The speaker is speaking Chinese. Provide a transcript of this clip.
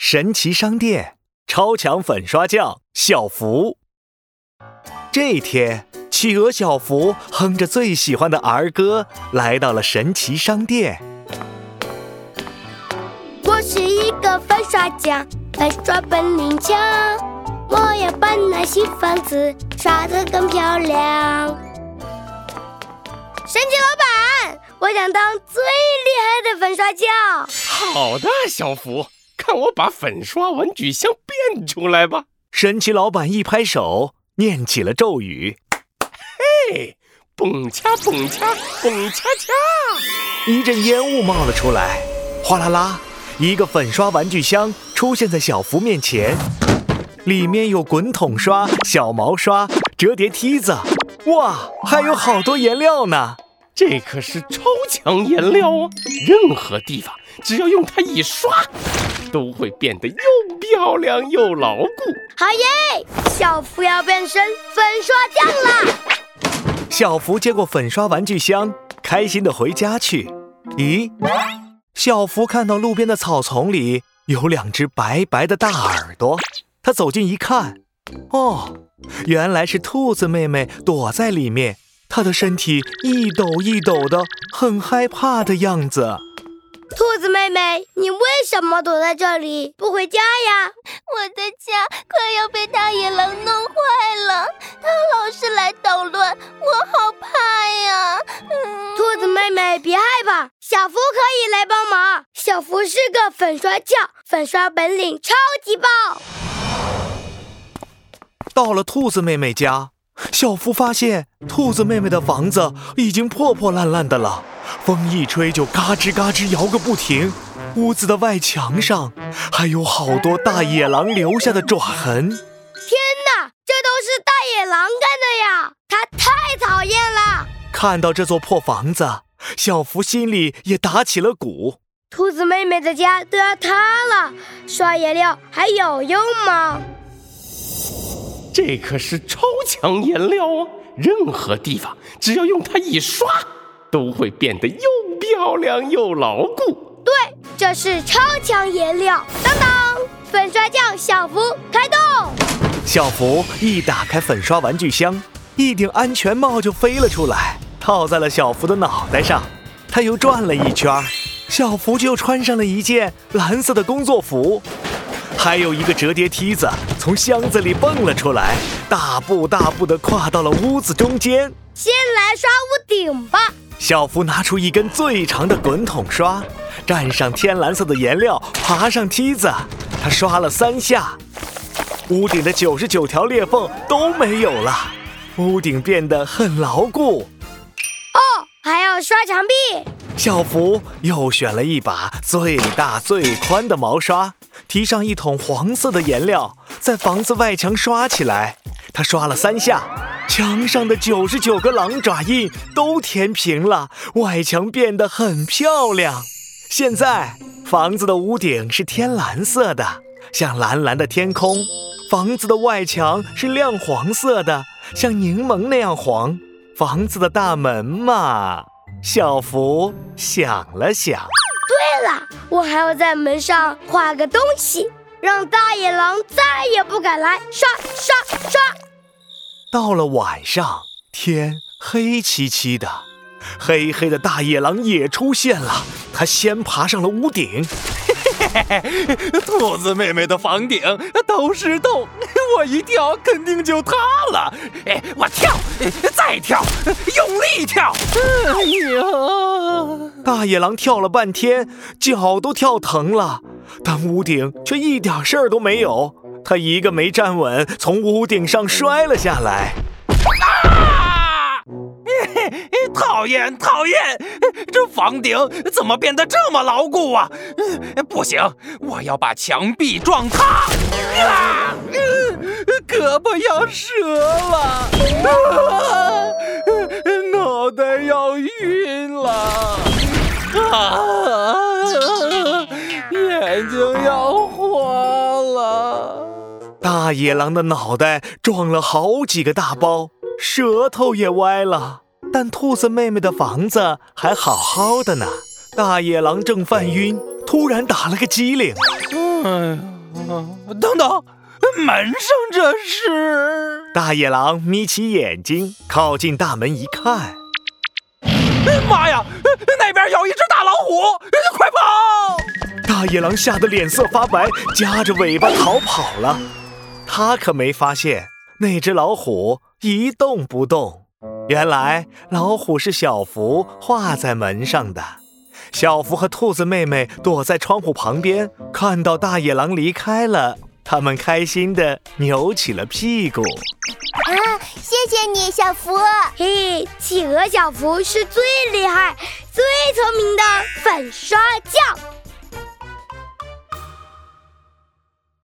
神奇商店，超强粉刷匠小福。这天，企鹅小福哼着最喜欢的儿歌，来到了神奇商店。我是一个粉刷匠，粉刷本领强，我要把那新房子刷得更漂亮。神奇老板，我想当最厉害的粉刷匠。好的，小福，看 我把粉刷玩具箱变出来吧！神奇老板一拍手，念起了咒语：“嘿，蹦恰蹦恰蹦恰恰！”一阵烟雾冒了出来，哗啦啦，一个粉刷玩具箱出现在小福面前，里面有滚筒刷、小毛刷、折叠梯子。哇，还有好多颜料呢！这可是超强颜料啊！任何地方只要用它一刷，都会变得又漂亮又牢固。好耶！小福要变身粉刷匠啦！小福接过粉刷玩具箱，开心的回家去。咦，小福看到路边的草丛里有两只白白的大耳朵，他走近一看，哦。原来是兔子妹妹躲在里面，她的身体一抖一抖的，很害怕的样子。兔子妹妹，你为什么躲在这里不回家呀？我的家快要被大野狼弄坏了，它老是来捣乱，我好怕呀！兔子妹妹别害怕，小福可以来帮忙。小福是个粉刷匠，粉刷本领超级棒。到了兔子妹妹家，小福发现兔子妹妹的房子已经破破烂烂的了，风一吹就嘎吱嘎吱摇个不停。屋子的外墙上还有好多大野狼留下的爪痕。天哪，这都是大野狼干的呀！它太讨厌了。看到这座破房子，小福心里也打起了鼓。兔子妹妹的家都要塌了，刷颜料还有用吗？这可是超强颜料哦！任何地方只要用它一刷，都会变得又漂亮又牢固。对，这是超强颜料。当当，粉刷匠小福开动。小福一打开粉刷玩具箱，一顶安全帽就飞了出来，套在了小福的脑袋上。他又转了一圈，小福就穿上了一件蓝色的工作服。还有一个折叠梯子从箱子里蹦了出来，大步大步地跨到了屋子中间。先来刷屋顶吧。小福拿出一根最长的滚筒刷，蘸上天蓝色的颜料，爬上梯子。他刷了三下，屋顶的九十九条裂缝都没有了，屋顶变得很牢固。哦，还要刷墙壁。小福又选了一把最大最宽的毛刷。提上一桶黄色的颜料，在房子外墙刷起来。他刷了三下，墙上的九十九个狼爪印都填平了，外墙变得很漂亮。现在房子的屋顶是天蓝色的，像蓝蓝的天空；房子的外墙是亮黄色的，像柠檬那样黄。房子的大门嘛，小福想了想。我还要在门上画个东西，让大野狼再也不敢来。刷刷刷！到了晚上，天黑漆漆的，黑黑的大野狼也出现了。他先爬上了屋顶。兔子妹妹的房顶都是洞，我一跳肯定就塌了。哎，我跳，再跳，用力跳！哎呀，大野狼跳了半天，脚都跳疼了，但屋顶却一点事儿都没有。他一个没站稳，从屋顶上摔了下来。啊 讨厌讨厌，这房顶怎么变得这么牢固啊？不行，我要把墙壁撞塌！啊，胳膊要折了，啊 脑袋要，啊，眼睛要花了。大野狼的脑袋撞了好几个大包，舌头也歪了。但兔子妹妹的房子还好好的呢。大野狼正犯晕，突然打了个激灵，哎呀，等等，门上这是？大野狼眯起眼睛，靠近大门一看，妈呀，那边有一只虎，快跑！大野狼吓得脸色发白，夹着尾巴逃跑了。他可没发现那只老虎一动不动。原来老虎是小福画在门上的。小福和兔子妹妹躲在窗户旁边，看到大野狼离开了，他们开心地扭起了屁股。啊，谢谢你，小福。嘿，企鹅小福是最厉害、最聪明的粉刷匠。